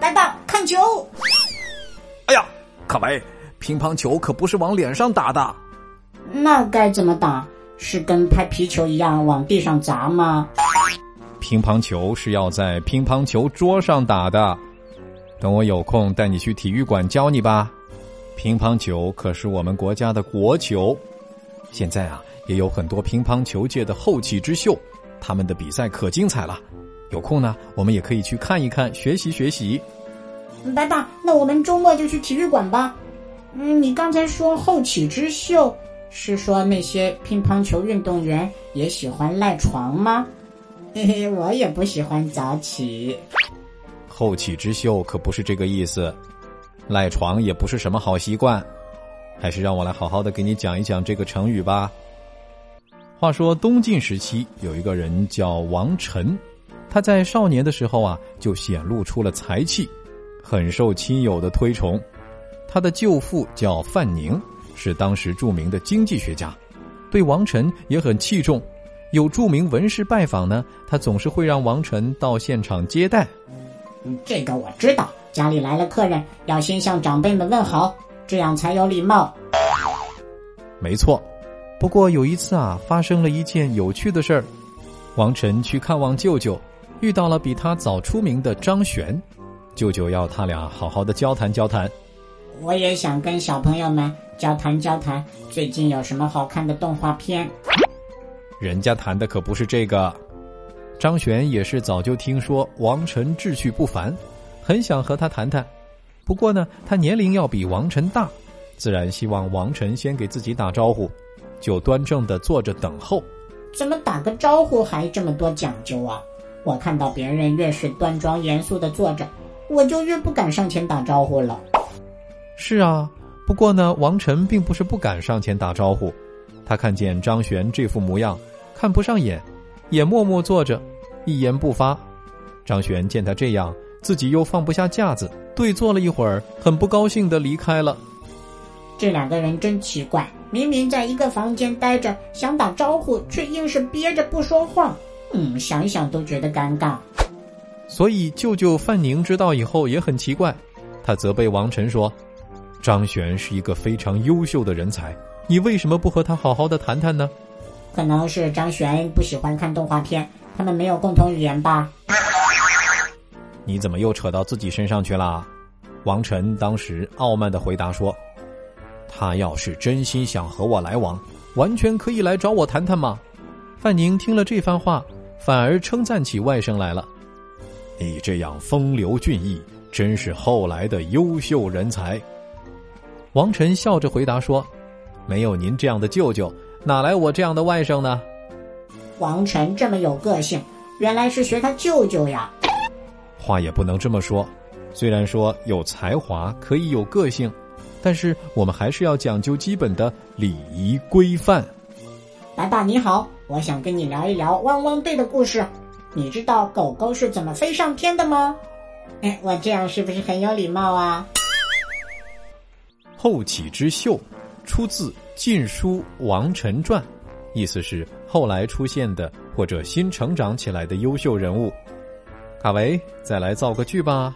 白爸看球。哎呀，卡维，乒乓球可不是往脸上打的。那该怎么打？是跟拍皮球一样往地上砸吗？乒乓球是要在乒乓球桌上打的。等我有空带你去体育馆教你吧。乒乓球可是我们国家的国球。现在啊，也有很多乒乓球界的后起之秀，他们的比赛可精彩了。有空呢，我们也可以去看一看，学习学习。白爸，那我们周末就去体育馆吧。嗯，你刚才说后起之秀，是说那些乒乓球运动员也喜欢赖床吗？嘿嘿，我也不喜欢早起。后起之秀可不是这个意思，赖床也不是什么好习惯。还是让我来好好的给你讲一讲这个成语吧。话说东晋时期有一个人叫王臣，他在少年的时候啊就显露出了才气，很受亲友的推崇。他的舅父叫范宁，是当时著名的经济学家，对王晨也很器重。有著名文士拜访呢，他总是会让王晨到现场接待。这个我知道，家里来了客人要先向长辈们问好。这样才有礼貌。没错，不过有一次啊，发生了一件有趣的事儿。王晨去看望舅舅，遇到了比他早出名的张璇。舅舅要他俩好好的交谈交谈。我也想跟小朋友们交谈交谈，最近有什么好看的动画片？人家谈的可不是这个。张璇也是早就听说王晨志趣不凡，很想和他谈谈。不过呢，他年龄要比王晨大，自然希望王晨先给自己打招呼，就端正的坐着等候。怎么打个招呼还这么多讲究啊？我看到别人越是端庄严肃的坐着，我就越不敢上前打招呼了。是啊，不过呢，王晨并不是不敢上前打招呼，他看见张璇这副模样，看不上眼，也默默坐着，一言不发。张璇见他这样。自己又放不下架子，对坐了一会儿，很不高兴的离开了。这两个人真奇怪，明明在一个房间待着，想打招呼，却硬是憋着不说话。嗯，想想都觉得尴尬。所以舅舅范宁知道以后也很奇怪，他责备王晨说：“张璇是一个非常优秀的人才，你为什么不和他好好的谈谈呢？”可能是张璇不喜欢看动画片，他们没有共同语言吧。你怎么又扯到自己身上去了？王晨当时傲慢的回答说：“他要是真心想和我来往，完全可以来找我谈谈嘛。”范宁听了这番话，反而称赞起外甥来了：“你这样风流俊逸，真是后来的优秀人才。”王晨笑着回答说：“没有您这样的舅舅，哪来我这样的外甥呢？”王晨这么有个性，原来是学他舅舅呀。话也不能这么说，虽然说有才华可以有个性，但是我们还是要讲究基本的礼仪规范。白爸你好，我想跟你聊一聊汪汪队的故事。你知道狗狗是怎么飞上天的吗？哎，我这样是不是很有礼貌啊？后起之秀，出自《晋书·王臣传》，意思是后来出现的或者新成长起来的优秀人物。卡维，再来造个句吧。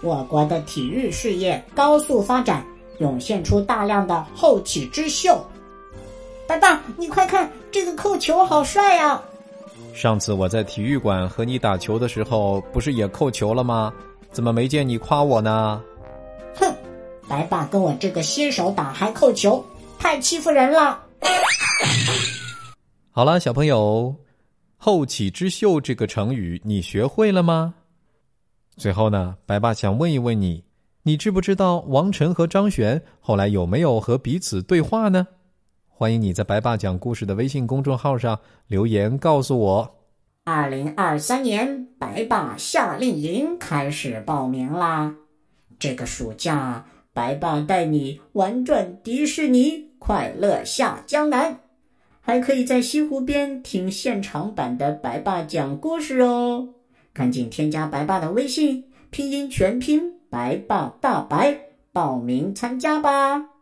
我国的体育事业高速发展，涌现出大量的后起之秀。爸爸，你快看，这个扣球好帅呀！上次我在体育馆和你打球的时候，不是也扣球了吗？怎么没见你夸我呢？哼，白爸跟我这个新手打还扣球，太欺负人了。好了，小朋友。后起之秀这个成语你学会了吗？最后呢，白爸想问一问你，你知不知道王晨和张璇后来有没有和彼此对话呢？欢迎你在白爸讲故事的微信公众号上留言告诉我。二零二三年白爸夏令营开始报名啦！这个暑假，白爸带你玩转迪士尼，快乐下江南。还可以在西湖边听现场版的白爸讲故事哦！赶紧添加白爸的微信，拼音全拼白爸大白，报名参加吧。